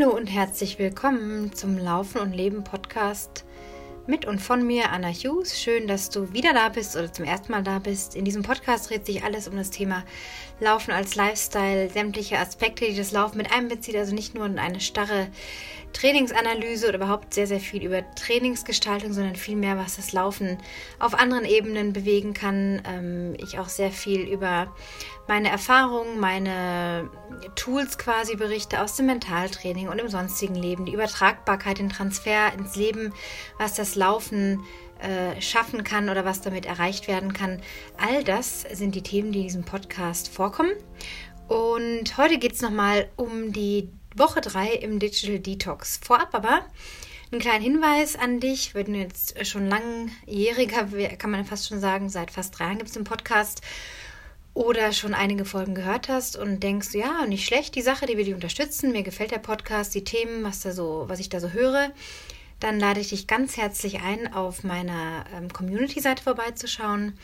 Hallo und herzlich willkommen zum Laufen und Leben Podcast mit und von mir, Anna Hughes. Schön, dass du wieder da bist oder zum ersten Mal da bist. In diesem Podcast dreht sich alles um das Thema Laufen als Lifestyle, sämtliche Aspekte, die das Laufen mit einbezieht, also nicht nur eine starre Trainingsanalyse oder überhaupt sehr, sehr viel über Trainingsgestaltung, sondern vielmehr, was das Laufen auf anderen Ebenen bewegen kann. Ähm, ich auch sehr viel über meine Erfahrungen, meine Tools quasi berichte aus dem Mentaltraining und im sonstigen Leben, die Übertragbarkeit, den Transfer ins Leben, was das Laufen äh, schaffen kann oder was damit erreicht werden kann. All das sind die Themen, die in diesem Podcast vorkommen. Und heute geht es nochmal um die Woche 3 im Digital Detox. Vorab aber einen kleinen Hinweis an dich, wenn du jetzt schon langjähriger, kann man fast schon sagen, seit fast drei Jahren gibt es den Podcast oder schon einige Folgen gehört hast und denkst, ja, nicht schlecht, die Sache, die will ich unterstützen, mir gefällt der Podcast, die Themen, was da so, was ich da so höre, dann lade ich dich ganz herzlich ein, auf meiner ähm, Community-Seite vorbeizuschauen.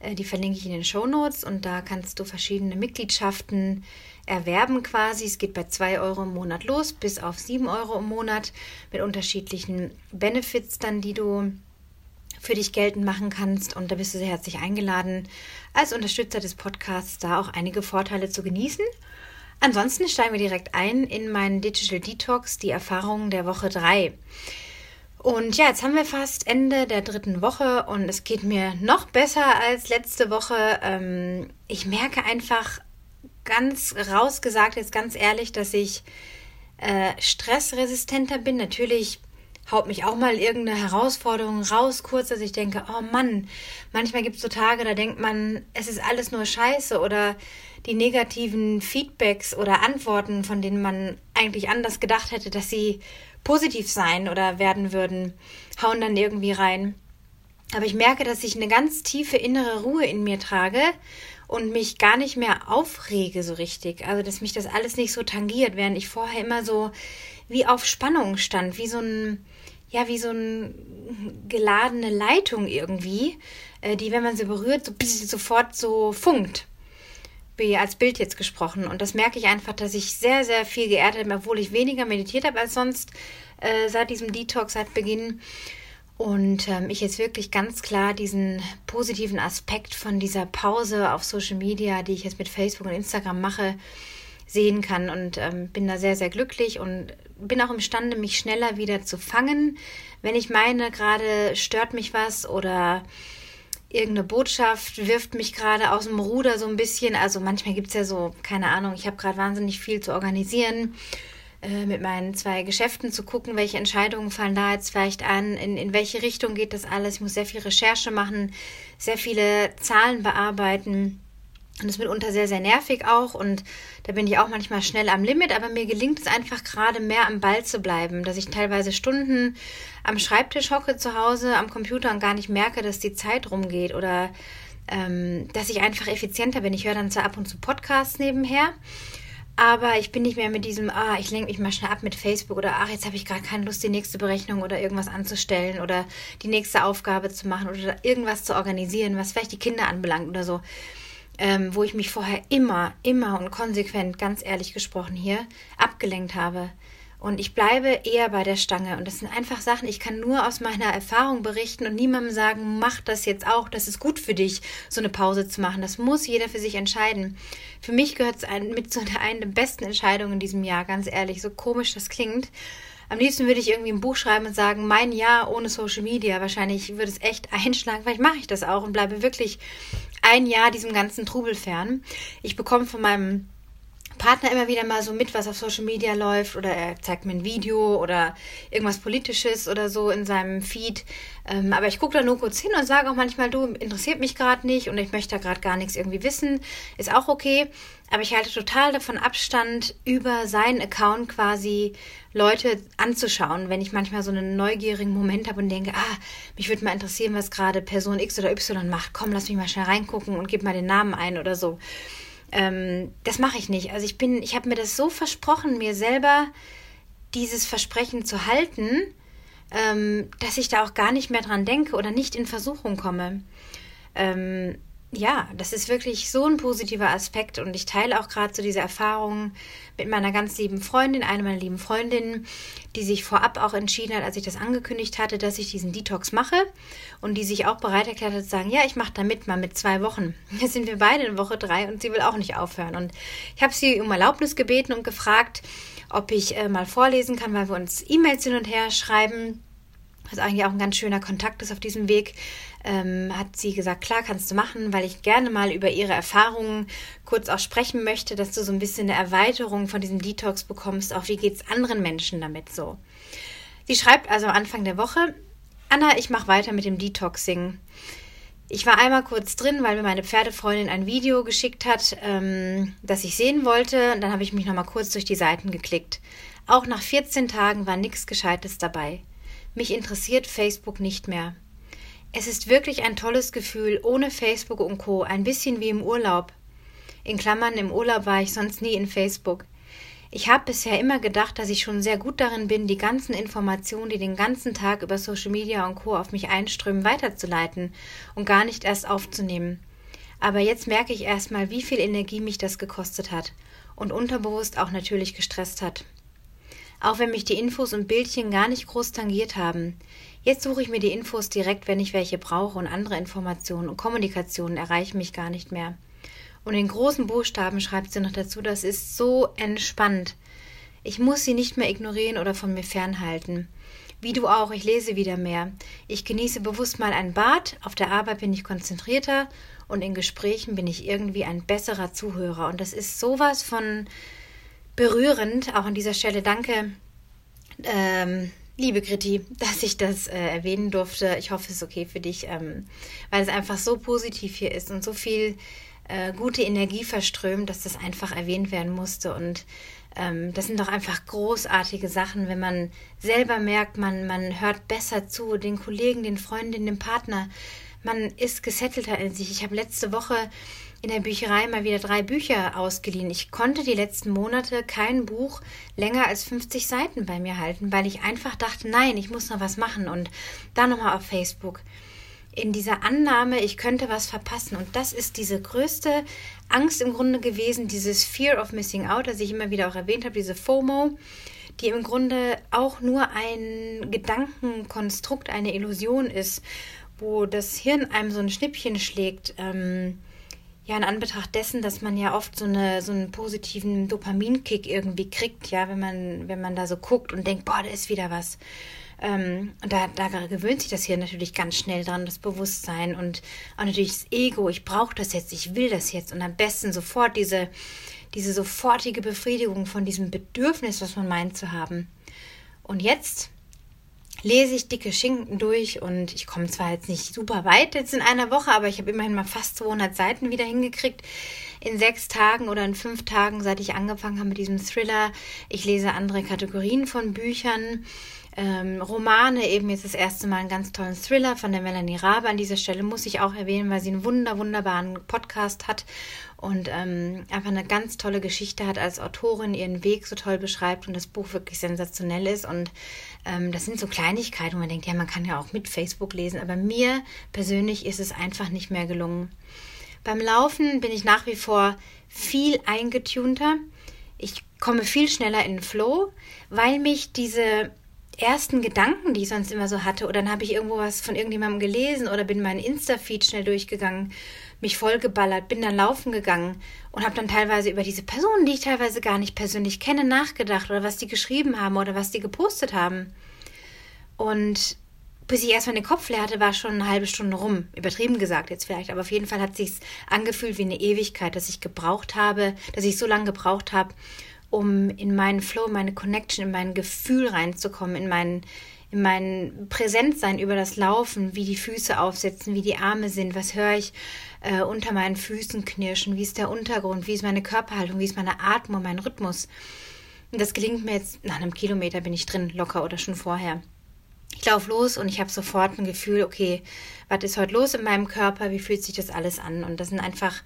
Äh, die verlinke ich in den Show Notes und da kannst du verschiedene Mitgliedschaften erwerben quasi. Es geht bei 2 Euro im Monat los bis auf 7 Euro im Monat mit unterschiedlichen Benefits dann, die du für dich geltend machen kannst. Und da bist du sehr herzlich eingeladen, als Unterstützer des Podcasts da auch einige Vorteile zu genießen. Ansonsten steigen wir direkt ein in meinen Digital Detox, die Erfahrungen der Woche 3. Und ja, jetzt haben wir fast Ende der dritten Woche und es geht mir noch besser als letzte Woche. Ähm, ich merke einfach ganz rausgesagt, jetzt ganz ehrlich, dass ich äh, stressresistenter bin. Natürlich haut mich auch mal irgendeine Herausforderung raus, kurz, dass ich denke, oh Mann, manchmal gibt es so Tage, da denkt man, es ist alles nur Scheiße oder die negativen Feedbacks oder Antworten, von denen man eigentlich anders gedacht hätte, dass sie positiv sein oder werden würden, hauen dann irgendwie rein. Aber ich merke, dass ich eine ganz tiefe innere Ruhe in mir trage und mich gar nicht mehr aufrege so richtig. Also, dass mich das alles nicht so tangiert, während ich vorher immer so wie auf Spannung stand, wie so ein, ja, wie so eine geladene Leitung irgendwie, äh, die, wenn man sie berührt, so sofort so funkt wie als Bild jetzt gesprochen. Und das merke ich einfach, dass ich sehr, sehr viel geerdet habe, obwohl ich weniger meditiert habe als sonst äh, seit diesem Detox, seit Beginn. Und ähm, ich jetzt wirklich ganz klar diesen positiven Aspekt von dieser Pause auf Social Media, die ich jetzt mit Facebook und Instagram mache, sehen kann. Und ähm, bin da sehr, sehr glücklich und bin auch imstande, mich schneller wieder zu fangen, wenn ich meine, gerade stört mich was oder irgendeine Botschaft wirft mich gerade aus dem Ruder so ein bisschen. Also manchmal gibt es ja so, keine Ahnung, ich habe gerade wahnsinnig viel zu organisieren, äh, mit meinen zwei Geschäften zu gucken, welche Entscheidungen fallen da jetzt vielleicht an, in, in welche Richtung geht das alles. Ich muss sehr viel Recherche machen, sehr viele Zahlen bearbeiten. Und das ist mitunter sehr, sehr nervig auch. Und da bin ich auch manchmal schnell am Limit. Aber mir gelingt es einfach gerade mehr am Ball zu bleiben, dass ich teilweise Stunden am Schreibtisch hocke zu Hause am Computer und gar nicht merke, dass die Zeit rumgeht oder ähm, dass ich einfach effizienter bin. Ich höre dann zwar ab und zu Podcasts nebenher. Aber ich bin nicht mehr mit diesem, ah, ich lenke mich mal schnell ab mit Facebook oder ach, jetzt habe ich gerade keine Lust, die nächste Berechnung oder irgendwas anzustellen oder die nächste Aufgabe zu machen oder irgendwas zu organisieren, was vielleicht die Kinder anbelangt oder so ähm, wo ich mich vorher immer, immer und konsequent, ganz ehrlich gesprochen hier, abgelenkt habe. Und ich bleibe eher bei der Stange. Und das sind einfach Sachen, ich kann nur aus meiner Erfahrung berichten und niemandem sagen, mach das jetzt auch, das ist gut für dich, so eine Pause zu machen. Das muss jeder für sich entscheiden. Für mich gehört es mit zu einer der besten Entscheidungen in diesem Jahr, ganz ehrlich, so komisch das klingt. Am liebsten würde ich irgendwie ein Buch schreiben und sagen, mein Jahr ohne Social Media. Wahrscheinlich würde es echt einschlagen. Vielleicht mache ich das auch und bleibe wirklich ein Jahr diesem ganzen Trubel fern. Ich bekomme von meinem Partner immer wieder mal so mit, was auf Social Media läuft oder er zeigt mir ein Video oder irgendwas Politisches oder so in seinem Feed. Ähm, aber ich gucke da nur kurz hin und sage auch manchmal, du, interessiert mich gerade nicht und ich möchte da gerade gar nichts irgendwie wissen. Ist auch okay. Aber ich halte total davon Abstand, über seinen Account quasi Leute anzuschauen, wenn ich manchmal so einen neugierigen Moment habe und denke, ah, mich würde mal interessieren, was gerade Person X oder Y macht. Komm, lass mich mal schnell reingucken und gib mal den Namen ein oder so. Ähm, das mache ich nicht. Also ich bin, ich habe mir das so versprochen, mir selber dieses Versprechen zu halten, ähm, dass ich da auch gar nicht mehr dran denke oder nicht in Versuchung komme. Ähm, ja, das ist wirklich so ein positiver Aspekt und ich teile auch gerade so diese Erfahrungen mit meiner ganz lieben Freundin, einer meiner lieben Freundinnen, die sich vorab auch entschieden hat, als ich das angekündigt hatte, dass ich diesen Detox mache und die sich auch bereit erklärt hat zu sagen, ja, ich mache da mit, mal mit zwei Wochen. Jetzt sind wir beide in Woche drei und sie will auch nicht aufhören. Und ich habe sie um Erlaubnis gebeten und gefragt, ob ich äh, mal vorlesen kann, weil wir uns E-Mails hin und her schreiben was eigentlich auch ein ganz schöner Kontakt ist auf diesem Weg, ähm, hat sie gesagt, klar kannst du machen, weil ich gerne mal über ihre Erfahrungen kurz auch sprechen möchte, dass du so ein bisschen eine Erweiterung von diesem Detox bekommst, auch wie geht es anderen Menschen damit so. Sie schreibt also Anfang der Woche, Anna, ich mache weiter mit dem Detoxing. Ich war einmal kurz drin, weil mir meine Pferdefreundin ein Video geschickt hat, ähm, das ich sehen wollte. Und dann habe ich mich nochmal kurz durch die Seiten geklickt. Auch nach 14 Tagen war nichts Gescheites dabei. Mich interessiert Facebook nicht mehr. Es ist wirklich ein tolles Gefühl, ohne Facebook und Co. Ein bisschen wie im Urlaub. In Klammern, im Urlaub war ich sonst nie in Facebook. Ich habe bisher immer gedacht, dass ich schon sehr gut darin bin, die ganzen Informationen, die den ganzen Tag über Social Media und Co. auf mich einströmen, weiterzuleiten und gar nicht erst aufzunehmen. Aber jetzt merke ich erstmal, wie viel Energie mich das gekostet hat und unterbewusst auch natürlich gestresst hat auch wenn mich die Infos und Bildchen gar nicht groß tangiert haben. Jetzt suche ich mir die Infos direkt, wenn ich welche brauche und andere Informationen und Kommunikationen erreichen mich gar nicht mehr. Und in großen Buchstaben schreibt sie noch dazu, das ist so entspannt. Ich muss sie nicht mehr ignorieren oder von mir fernhalten. Wie du auch, ich lese wieder mehr. Ich genieße bewusst mal ein Bad, auf der Arbeit bin ich konzentrierter und in Gesprächen bin ich irgendwie ein besserer Zuhörer. Und das ist sowas von berührend. Auch an dieser Stelle danke, ähm, liebe Kriti, dass ich das äh, erwähnen durfte. Ich hoffe, es ist okay für dich, ähm, weil es einfach so positiv hier ist und so viel äh, gute Energie verströmt, dass das einfach erwähnt werden musste. Und ähm, das sind doch einfach großartige Sachen, wenn man selber merkt, man, man hört besser zu, den Kollegen, den Freundinnen, dem Partner. Man ist gesettelter in sich. Ich habe letzte Woche in der Bücherei mal wieder drei Bücher ausgeliehen. Ich konnte die letzten Monate kein Buch länger als 50 Seiten bei mir halten, weil ich einfach dachte, nein, ich muss noch was machen und da nochmal auf Facebook. In dieser Annahme, ich könnte was verpassen. Und das ist diese größte Angst im Grunde gewesen, dieses Fear of Missing Out, das ich immer wieder auch erwähnt habe, diese FOMO, die im Grunde auch nur ein Gedankenkonstrukt, eine Illusion ist, wo das Hirn einem so ein Schnippchen schlägt. Ähm, ja, in Anbetracht dessen, dass man ja oft so, eine, so einen positiven Dopaminkick irgendwie kriegt, ja, wenn man, wenn man da so guckt und denkt, boah, da ist wieder was. Ähm, und da, da gewöhnt sich das hier natürlich ganz schnell dran, das Bewusstsein und auch natürlich das Ego, ich brauche das jetzt, ich will das jetzt und am besten sofort diese, diese sofortige Befriedigung von diesem Bedürfnis, was man meint zu haben. Und jetzt lese ich dicke Schinken durch und ich komme zwar jetzt nicht super weit jetzt in einer Woche, aber ich habe immerhin mal fast 200 Seiten wieder hingekriegt in sechs Tagen oder in fünf Tagen, seit ich angefangen habe mit diesem Thriller. Ich lese andere Kategorien von Büchern. Ähm, Romane, eben jetzt das erste Mal einen ganz tollen Thriller von der Melanie Rabe. An dieser Stelle muss ich auch erwähnen, weil sie einen wunder, wunderbaren Podcast hat und ähm, einfach eine ganz tolle Geschichte hat als Autorin, ihren Weg so toll beschreibt und das Buch wirklich sensationell ist. Und ähm, das sind so Kleinigkeiten, wo man denkt, ja, man kann ja auch mit Facebook lesen, aber mir persönlich ist es einfach nicht mehr gelungen. Beim Laufen bin ich nach wie vor viel eingetunter. Ich komme viel schneller in den Flow, weil mich diese ersten Gedanken, die ich sonst immer so hatte, oder dann habe ich irgendwo was von irgendjemandem gelesen oder bin meinen Insta-Feed schnell durchgegangen mich vollgeballert, bin dann laufen gegangen und habe dann teilweise über diese Personen, die ich teilweise gar nicht persönlich kenne, nachgedacht oder was die geschrieben haben oder was die gepostet haben. Und bis ich erstmal den Kopf leer hatte, war schon eine halbe Stunde rum. Übertrieben gesagt jetzt vielleicht, aber auf jeden Fall hat sich angefühlt wie eine Ewigkeit, dass ich gebraucht habe, dass ich so lange gebraucht habe, um in meinen Flow, meine Connection, in mein Gefühl reinzukommen, in meinen in mein Präsentsein über das Laufen, wie die Füße aufsetzen, wie die Arme sind, was höre ich äh, unter meinen Füßen knirschen, wie ist der Untergrund, wie ist meine Körperhaltung, wie ist meine Atmung, mein Rhythmus. Und das gelingt mir jetzt, nach einem Kilometer bin ich drin, locker oder schon vorher. Ich laufe los und ich habe sofort ein Gefühl, okay, was ist heute los in meinem Körper, wie fühlt sich das alles an? Und das sind einfach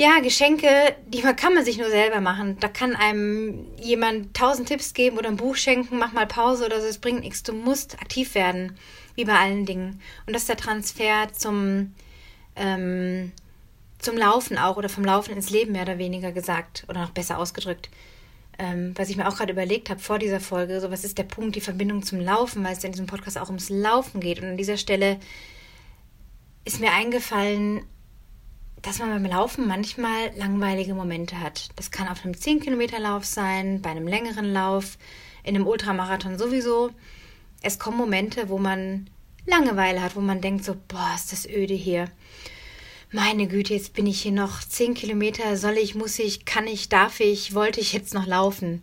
ja, Geschenke, die kann man sich nur selber machen. Da kann einem jemand tausend Tipps geben oder ein Buch schenken, mach mal Pause oder so, es bringt nichts. Du musst aktiv werden, wie bei allen Dingen. Und das ist der Transfer zum, ähm, zum Laufen auch oder vom Laufen ins Leben mehr oder weniger gesagt oder noch besser ausgedrückt. Ähm, was ich mir auch gerade überlegt habe vor dieser Folge, so was ist der Punkt, die Verbindung zum Laufen, weil es in diesem Podcast auch ums Laufen geht. Und an dieser Stelle ist mir eingefallen, dass man beim Laufen manchmal langweilige Momente hat. Das kann auf einem 10-Kilometer-Lauf sein, bei einem längeren Lauf, in einem Ultramarathon sowieso. Es kommen Momente, wo man Langeweile hat, wo man denkt so, boah, ist das öde hier. Meine Güte, jetzt bin ich hier noch 10 Kilometer, soll ich, muss ich, kann ich, darf ich, wollte ich jetzt noch laufen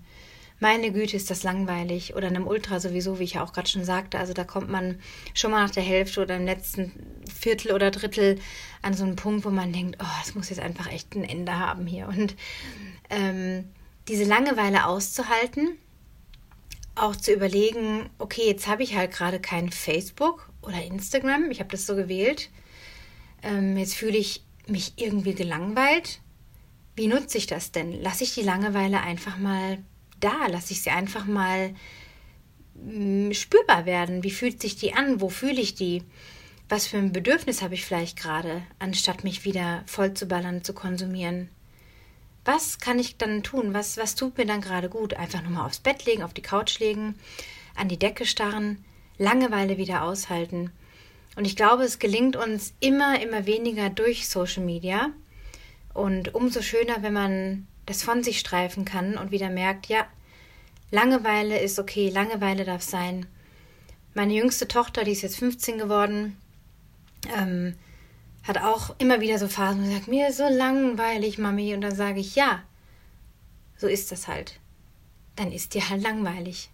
meine Güte, ist das langweilig. Oder in einem Ultra sowieso, wie ich ja auch gerade schon sagte. Also da kommt man schon mal nach der Hälfte oder im letzten Viertel oder Drittel an so einen Punkt, wo man denkt, oh, es muss jetzt einfach echt ein Ende haben hier. Und ähm, diese Langeweile auszuhalten, auch zu überlegen, okay, jetzt habe ich halt gerade kein Facebook oder Instagram, ich habe das so gewählt. Ähm, jetzt fühle ich mich irgendwie gelangweilt. Wie nutze ich das denn? Lasse ich die Langeweile einfach mal da, lasse ich sie einfach mal mm, spürbar werden. Wie fühlt sich die an? Wo fühle ich die? Was für ein Bedürfnis habe ich vielleicht gerade, anstatt mich wieder voll zu ballern, zu konsumieren? Was kann ich dann tun? Was, was tut mir dann gerade gut? Einfach nur mal aufs Bett legen, auf die Couch legen, an die Decke starren, Langeweile wieder aushalten. Und ich glaube, es gelingt uns immer, immer weniger durch Social Media. Und umso schöner, wenn man das von sich streifen kann und wieder merkt, ja, Langeweile ist okay, Langeweile darf sein. Meine jüngste Tochter, die ist jetzt 15 geworden, ähm, hat auch immer wieder so Phasen, wo sagt, mir ist so langweilig, Mami. Und dann sage ich, ja, so ist das halt. Dann ist dir halt langweilig.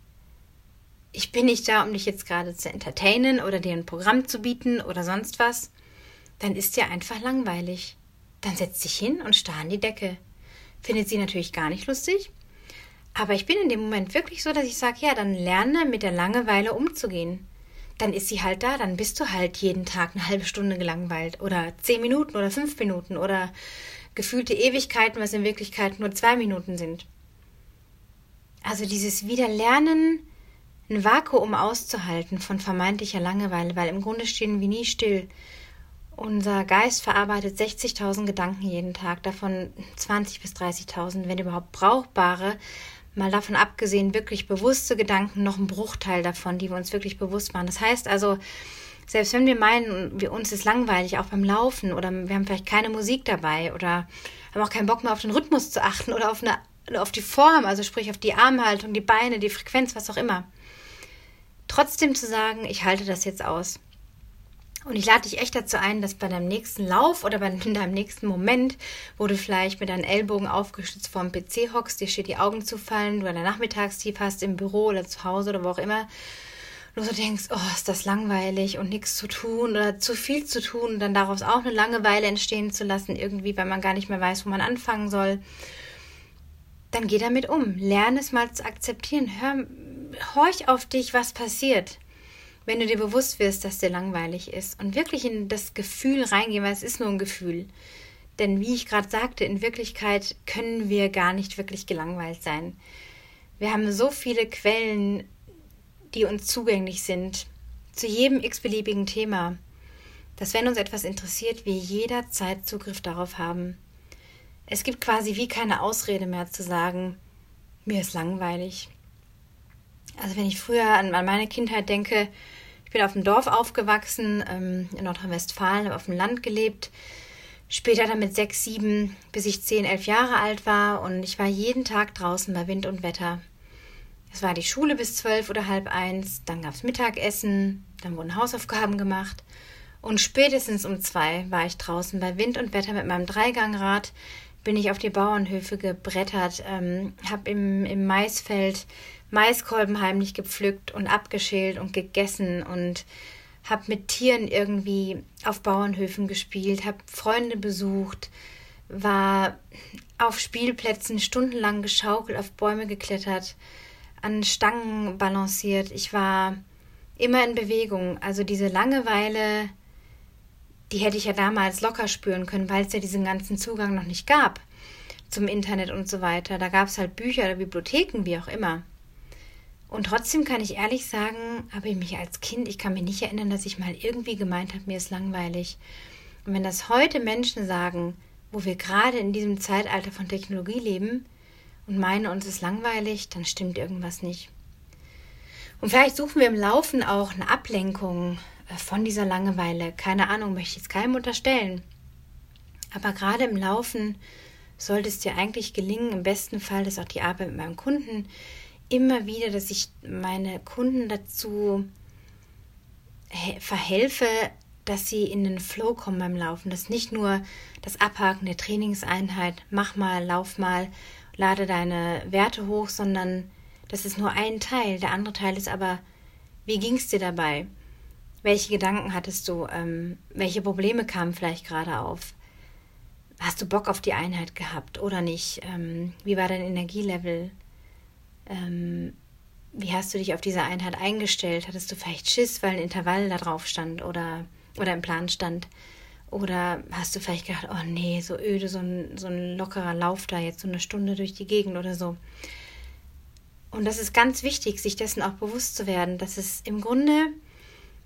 Ich bin nicht da, um dich jetzt gerade zu entertainen oder dir ein Programm zu bieten oder sonst was. Dann ist dir einfach langweilig. Dann setz dich hin und starr an die Decke findet sie natürlich gar nicht lustig. Aber ich bin in dem Moment wirklich so, dass ich sage, ja, dann lerne mit der Langeweile umzugehen. Dann ist sie halt da, dann bist du halt jeden Tag eine halbe Stunde gelangweilt oder zehn Minuten oder fünf Minuten oder gefühlte Ewigkeiten, was in Wirklichkeit nur zwei Minuten sind. Also dieses Wiederlernen, ein Vakuum auszuhalten von vermeintlicher Langeweile, weil im Grunde stehen wir nie still. Unser Geist verarbeitet 60.000 Gedanken jeden Tag, davon 20.000 bis 30.000, wenn überhaupt brauchbare. Mal davon abgesehen, wirklich bewusste Gedanken, noch ein Bruchteil davon, die wir uns wirklich bewusst machen. Das heißt also, selbst wenn wir meinen, wir, uns ist langweilig, auch beim Laufen oder wir haben vielleicht keine Musik dabei oder haben auch keinen Bock mehr auf den Rhythmus zu achten oder auf, eine, auf die Form, also sprich auf die Armhaltung, die Beine, die Frequenz, was auch immer. Trotzdem zu sagen, ich halte das jetzt aus. Und ich lade dich echt dazu ein, dass bei deinem nächsten Lauf oder bei deinem nächsten Moment, wo du vielleicht mit deinen Ellbogen aufgestützt vorm PC hockst, dir steht die Augen zu fallen, du eine Nachmittagstief hast im Büro oder zu Hause oder wo auch immer, du so denkst, oh, ist das langweilig und nichts zu tun oder zu viel zu tun und dann daraus auch eine Langeweile entstehen zu lassen, irgendwie, weil man gar nicht mehr weiß, wo man anfangen soll, dann geh damit um. Lerne es mal zu akzeptieren. Hör, horch auf dich, was passiert wenn du dir bewusst wirst, dass dir langweilig ist und wirklich in das Gefühl reingehen, weil es ist nur ein Gefühl. Denn wie ich gerade sagte, in Wirklichkeit können wir gar nicht wirklich gelangweilt sein. Wir haben so viele Quellen, die uns zugänglich sind, zu jedem x-beliebigen Thema, dass wenn uns etwas interessiert, wir jederzeit Zugriff darauf haben. Es gibt quasi wie keine Ausrede mehr zu sagen, mir ist langweilig. Also wenn ich früher an, an meine Kindheit denke, ich bin auf dem Dorf aufgewachsen, ähm, in Nordrhein-Westfalen, habe auf dem Land gelebt. Später dann mit sechs, sieben, bis ich zehn, elf Jahre alt war und ich war jeden Tag draußen bei Wind und Wetter. Es war die Schule bis zwölf oder halb eins, dann gab es Mittagessen, dann wurden Hausaufgaben gemacht und spätestens um zwei war ich draußen bei Wind und Wetter mit meinem Dreigangrad, bin ich auf die Bauernhöfe gebrettert, ähm, habe im, im Maisfeld Maiskolben heimlich gepflückt und abgeschält und gegessen und habe mit Tieren irgendwie auf Bauernhöfen gespielt, habe Freunde besucht, war auf Spielplätzen stundenlang geschaukelt, auf Bäume geklettert, an Stangen balanciert. Ich war immer in Bewegung. Also diese Langeweile, die hätte ich ja damals locker spüren können, weil es ja diesen ganzen Zugang noch nicht gab zum Internet und so weiter. Da gab es halt Bücher oder Bibliotheken, wie auch immer. Und trotzdem kann ich ehrlich sagen, habe ich mich als Kind, ich kann mich nicht erinnern, dass ich mal irgendwie gemeint habe, mir ist langweilig. Und wenn das heute Menschen sagen, wo wir gerade in diesem Zeitalter von Technologie leben und meinen, uns ist langweilig, dann stimmt irgendwas nicht. Und vielleicht suchen wir im Laufen auch eine Ablenkung äh, von dieser Langeweile. Keine Ahnung, möchte ich jetzt keinem unterstellen. Aber gerade im Laufen sollte es dir eigentlich gelingen, im besten Fall, dass auch die Arbeit mit meinem Kunden, immer wieder, dass ich meine Kunden dazu verhelfe, dass sie in den Flow kommen beim Laufen. Dass nicht nur das Abhaken der Trainingseinheit, mach mal, lauf mal, lade deine Werte hoch, sondern das ist nur ein Teil. Der andere Teil ist aber, wie ging es dir dabei? Welche Gedanken hattest du? Ähm, welche Probleme kamen vielleicht gerade auf? Hast du Bock auf die Einheit gehabt oder nicht? Ähm, wie war dein Energielevel? Ähm, wie hast du dich auf diese Einheit eingestellt? Hattest du vielleicht Schiss, weil ein Intervall da drauf stand oder, oder im Plan stand? Oder hast du vielleicht gedacht, oh nee, so öde, so ein, so ein lockerer Lauf da jetzt so eine Stunde durch die Gegend oder so? Und das ist ganz wichtig, sich dessen auch bewusst zu werden, dass es im Grunde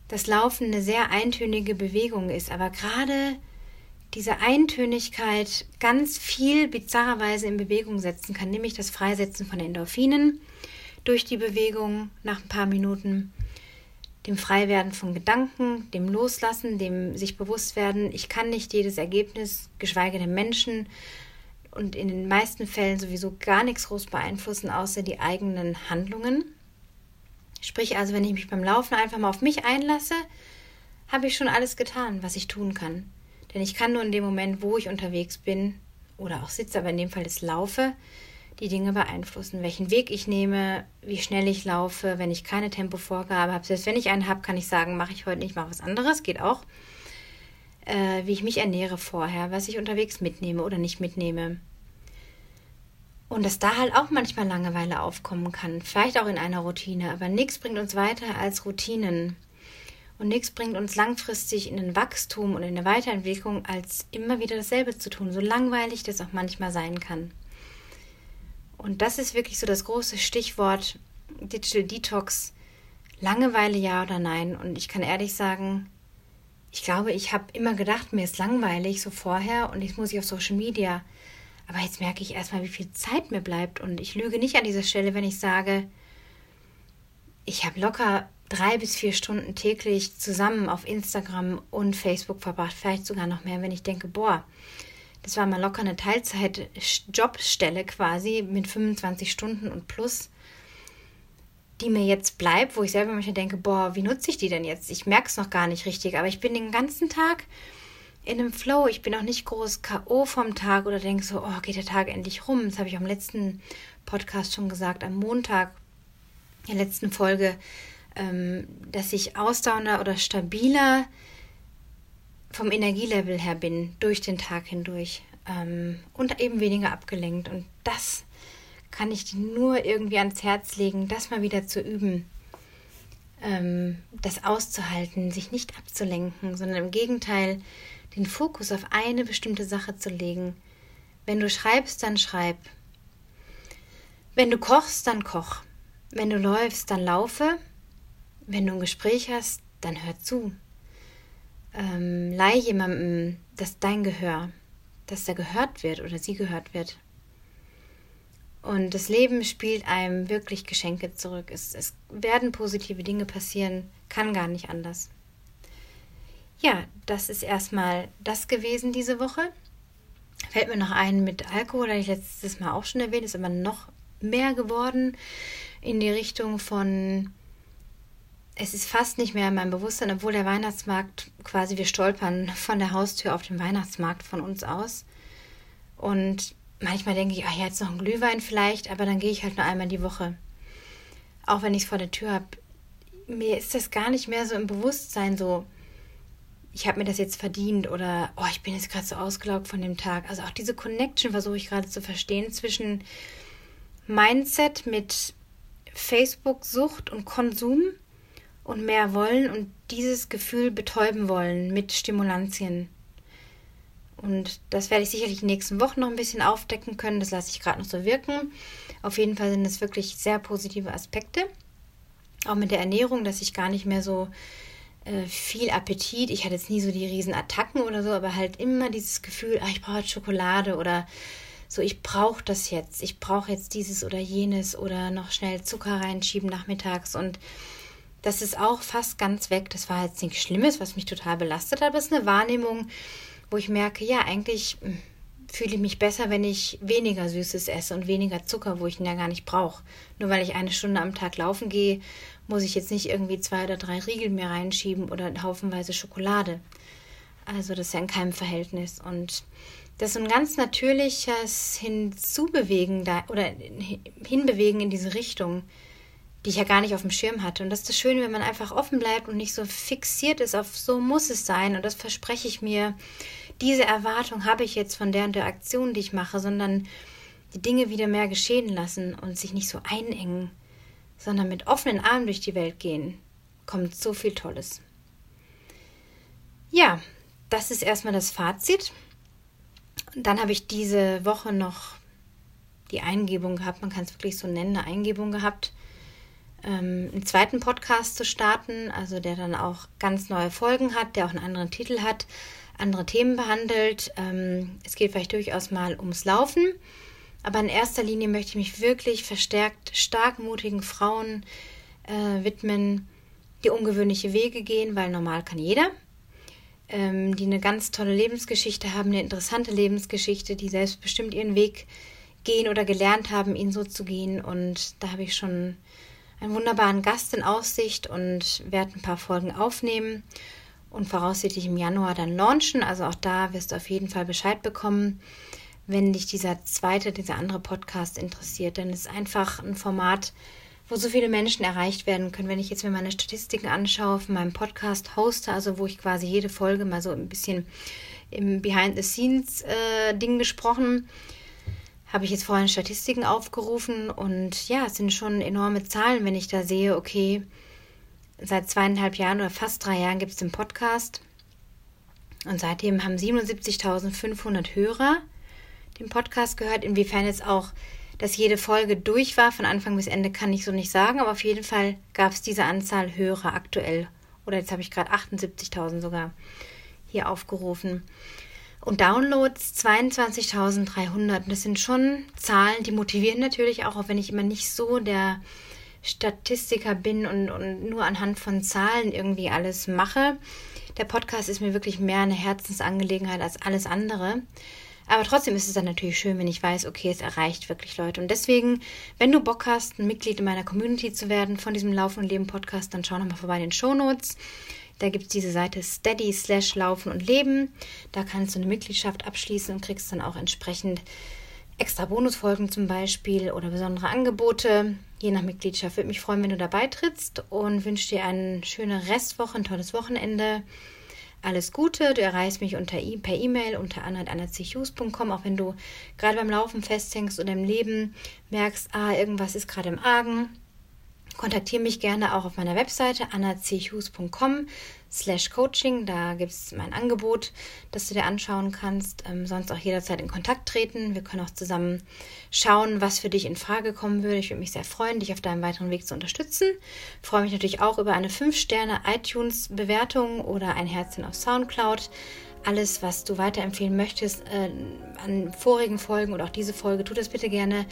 das Laufen eine sehr eintönige Bewegung ist, aber gerade diese Eintönigkeit ganz viel bizarrerweise in Bewegung setzen kann, nämlich das Freisetzen von Endorphinen durch die Bewegung nach ein paar Minuten, dem Freiwerden von Gedanken, dem Loslassen, dem sich bewusst werden, ich kann nicht jedes Ergebnis, geschweige denn Menschen und in den meisten Fällen sowieso gar nichts groß beeinflussen, außer die eigenen Handlungen. Sprich also, wenn ich mich beim Laufen einfach mal auf mich einlasse, habe ich schon alles getan, was ich tun kann. Denn ich kann nur in dem Moment, wo ich unterwegs bin oder auch sitze, aber in dem Fall das Laufe, die Dinge beeinflussen. Welchen Weg ich nehme, wie schnell ich laufe, wenn ich keine Tempovorgabe habe. Selbst wenn ich einen habe, kann ich sagen, mache ich heute nicht, mache was anderes, geht auch. Äh, wie ich mich ernähre vorher, was ich unterwegs mitnehme oder nicht mitnehme. Und dass da halt auch manchmal Langeweile aufkommen kann, vielleicht auch in einer Routine, aber nichts bringt uns weiter als Routinen. Und nichts bringt uns langfristig in ein Wachstum und in eine Weiterentwicklung, als immer wieder dasselbe zu tun, so langweilig das auch manchmal sein kann. Und das ist wirklich so das große Stichwort Digital Detox. Langeweile ja oder nein? Und ich kann ehrlich sagen, ich glaube, ich habe immer gedacht, mir ist langweilig so vorher und jetzt muss ich auf Social Media. Aber jetzt merke ich erstmal, wie viel Zeit mir bleibt. Und ich lüge nicht an dieser Stelle, wenn ich sage, ich habe locker drei bis vier Stunden täglich zusammen auf Instagram und Facebook verbracht. Vielleicht sogar noch mehr, wenn ich denke, boah, das war mal locker eine Teilzeit-Jobstelle quasi mit 25 Stunden und plus, die mir jetzt bleibt, wo ich selber manchmal denke, boah, wie nutze ich die denn jetzt? Ich merke es noch gar nicht richtig, aber ich bin den ganzen Tag in einem Flow. Ich bin auch nicht groß K.O. vom Tag oder denke so, oh, geht der Tag endlich rum. Das habe ich am letzten Podcast schon gesagt, am Montag, in der letzten Folge, ähm, dass ich ausdauernder oder stabiler vom Energielevel her bin, durch den Tag hindurch ähm, und eben weniger abgelenkt. Und das kann ich dir nur irgendwie ans Herz legen, das mal wieder zu üben, ähm, das auszuhalten, sich nicht abzulenken, sondern im Gegenteil den Fokus auf eine bestimmte Sache zu legen. Wenn du schreibst, dann schreib. Wenn du kochst, dann koch. Wenn du läufst, dann laufe. Wenn du ein Gespräch hast, dann hör zu ähm, leih jemandem das dein Gehör, dass der gehört wird oder sie gehört wird. Und das Leben spielt einem wirklich Geschenke zurück. Es, es werden positive Dinge passieren, kann gar nicht anders. Ja, das ist erstmal das gewesen diese Woche. Fällt mir noch ein mit Alkohol, habe ich letztes Mal auch schon erwähnt, ist aber noch mehr geworden in die Richtung von es ist fast nicht mehr in meinem Bewusstsein, obwohl der Weihnachtsmarkt quasi, wir stolpern von der Haustür auf den Weihnachtsmarkt von uns aus. Und manchmal denke ich, ach jetzt noch ein Glühwein vielleicht, aber dann gehe ich halt nur einmal die Woche. Auch wenn ich es vor der Tür habe. Mir ist das gar nicht mehr so im Bewusstsein so, ich habe mir das jetzt verdient oder oh, ich bin jetzt gerade so ausgelaugt von dem Tag. Also auch diese Connection versuche ich gerade zu verstehen zwischen Mindset mit Facebook-Sucht und Konsum und mehr wollen und dieses Gefühl betäuben wollen mit Stimulantien. Und das werde ich sicherlich in den nächsten Wochen noch ein bisschen aufdecken können. Das lasse ich gerade noch so wirken. Auf jeden Fall sind es wirklich sehr positive Aspekte. Auch mit der Ernährung, dass ich gar nicht mehr so äh, viel Appetit. Ich hatte jetzt nie so die riesen Attacken oder so, aber halt immer dieses Gefühl, ah, ich brauche jetzt Schokolade oder so, ich brauche das jetzt. Ich brauche jetzt dieses oder jenes oder noch schnell Zucker reinschieben nachmittags und das ist auch fast ganz weg. Das war jetzt nichts Schlimmes, was mich total belastet hat, aber es ist eine Wahrnehmung, wo ich merke, ja, eigentlich hm, fühle ich mich besser, wenn ich weniger Süßes esse und weniger Zucker, wo ich ihn ja gar nicht brauche. Nur weil ich eine Stunde am Tag laufen gehe, muss ich jetzt nicht irgendwie zwei oder drei Riegel mehr reinschieben oder haufenweise Schokolade. Also das ist ja in keinem Verhältnis. Und das ist ein ganz natürliches Hinzubewegen da, oder Hinbewegen in diese Richtung, die ich ja gar nicht auf dem Schirm hatte. Und das ist das Schöne, wenn man einfach offen bleibt und nicht so fixiert ist auf so muss es sein. Und das verspreche ich mir. Diese Erwartung habe ich jetzt von der und der Aktion, die ich mache, sondern die Dinge wieder mehr geschehen lassen und sich nicht so einengen, sondern mit offenen Armen durch die Welt gehen, kommt so viel Tolles. Ja, das ist erstmal das Fazit. Und dann habe ich diese Woche noch die Eingebung gehabt, man kann es wirklich so nennen, eine Eingebung gehabt, ähm, einen zweiten Podcast zu starten, also der dann auch ganz neue Folgen hat, der auch einen anderen Titel hat, andere Themen behandelt. Ähm, es geht vielleicht durchaus mal ums Laufen, aber in erster Linie möchte ich mich wirklich verstärkt starkmutigen Frauen äh, widmen, die ungewöhnliche Wege gehen, weil normal kann jeder. Ähm, die eine ganz tolle Lebensgeschichte haben, eine interessante Lebensgeschichte, die selbstbestimmt ihren Weg gehen oder gelernt haben, ihn so zu gehen. Und da habe ich schon einen wunderbaren Gast in Aussicht und werde ein paar Folgen aufnehmen und voraussichtlich im Januar dann launchen. Also auch da wirst du auf jeden Fall Bescheid bekommen, wenn dich dieser zweite, dieser andere Podcast interessiert. Denn es ist einfach ein Format, wo so viele Menschen erreicht werden können. Wenn ich jetzt mir meine Statistiken anschaue, von meinem Podcast hoste, also wo ich quasi jede Folge mal so ein bisschen im Behind-the-Scenes-Ding äh, gesprochen habe ich jetzt vorhin Statistiken aufgerufen und ja, es sind schon enorme Zahlen, wenn ich da sehe, okay, seit zweieinhalb Jahren oder fast drei Jahren gibt es den Podcast und seitdem haben 77.500 Hörer den Podcast gehört. Inwiefern jetzt auch, dass jede Folge durch war, von Anfang bis Ende, kann ich so nicht sagen, aber auf jeden Fall gab es diese Anzahl Hörer aktuell. Oder jetzt habe ich gerade 78.000 sogar hier aufgerufen. Und Downloads 22.300. Das sind schon Zahlen, die motivieren natürlich auch, auch wenn ich immer nicht so der Statistiker bin und, und nur anhand von Zahlen irgendwie alles mache. Der Podcast ist mir wirklich mehr eine Herzensangelegenheit als alles andere. Aber trotzdem ist es dann natürlich schön, wenn ich weiß, okay, es erreicht wirklich Leute. Und deswegen, wenn du Bock hast, ein Mitglied in meiner Community zu werden von diesem Laufen und Leben Podcast, dann schau nochmal vorbei in den Show Notes. Da gibt es diese Seite Steady slash Laufen und Leben. Da kannst du eine Mitgliedschaft abschließen und kriegst dann auch entsprechend extra Bonusfolgen zum Beispiel oder besondere Angebote. Je nach Mitgliedschaft würde mich freuen, wenn du dabei trittst und wünsche dir eine schöne Restwoche, ein tolles Wochenende. Alles Gute, du erreichst mich unter e per E-Mail unter anna.anna.chus.com, auch wenn du gerade beim Laufen festhängst oder im Leben merkst, ah, irgendwas ist gerade im Argen kontaktiere mich gerne auch auf meiner Webseite annachus.com slash coaching. Da gibt es mein Angebot, das du dir anschauen kannst. Ähm, sonst auch jederzeit in Kontakt treten. Wir können auch zusammen schauen, was für dich in Frage kommen würde. Ich würde mich sehr freuen, dich auf deinem weiteren Weg zu unterstützen. Freue mich natürlich auch über eine 5-Sterne iTunes-Bewertung oder ein Herzchen auf Soundcloud alles, was du weiterempfehlen möchtest äh, an vorigen Folgen oder auch diese Folge, tu das bitte gerne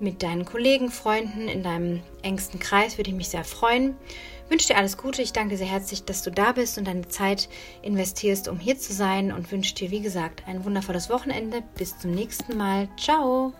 mit deinen Kollegen, Freunden in deinem engsten Kreis. Würde ich mich sehr freuen. Wünsche dir alles Gute. Ich danke dir sehr herzlich, dass du da bist und deine Zeit investierst, um hier zu sein und wünsche dir, wie gesagt, ein wundervolles Wochenende. Bis zum nächsten Mal. Ciao.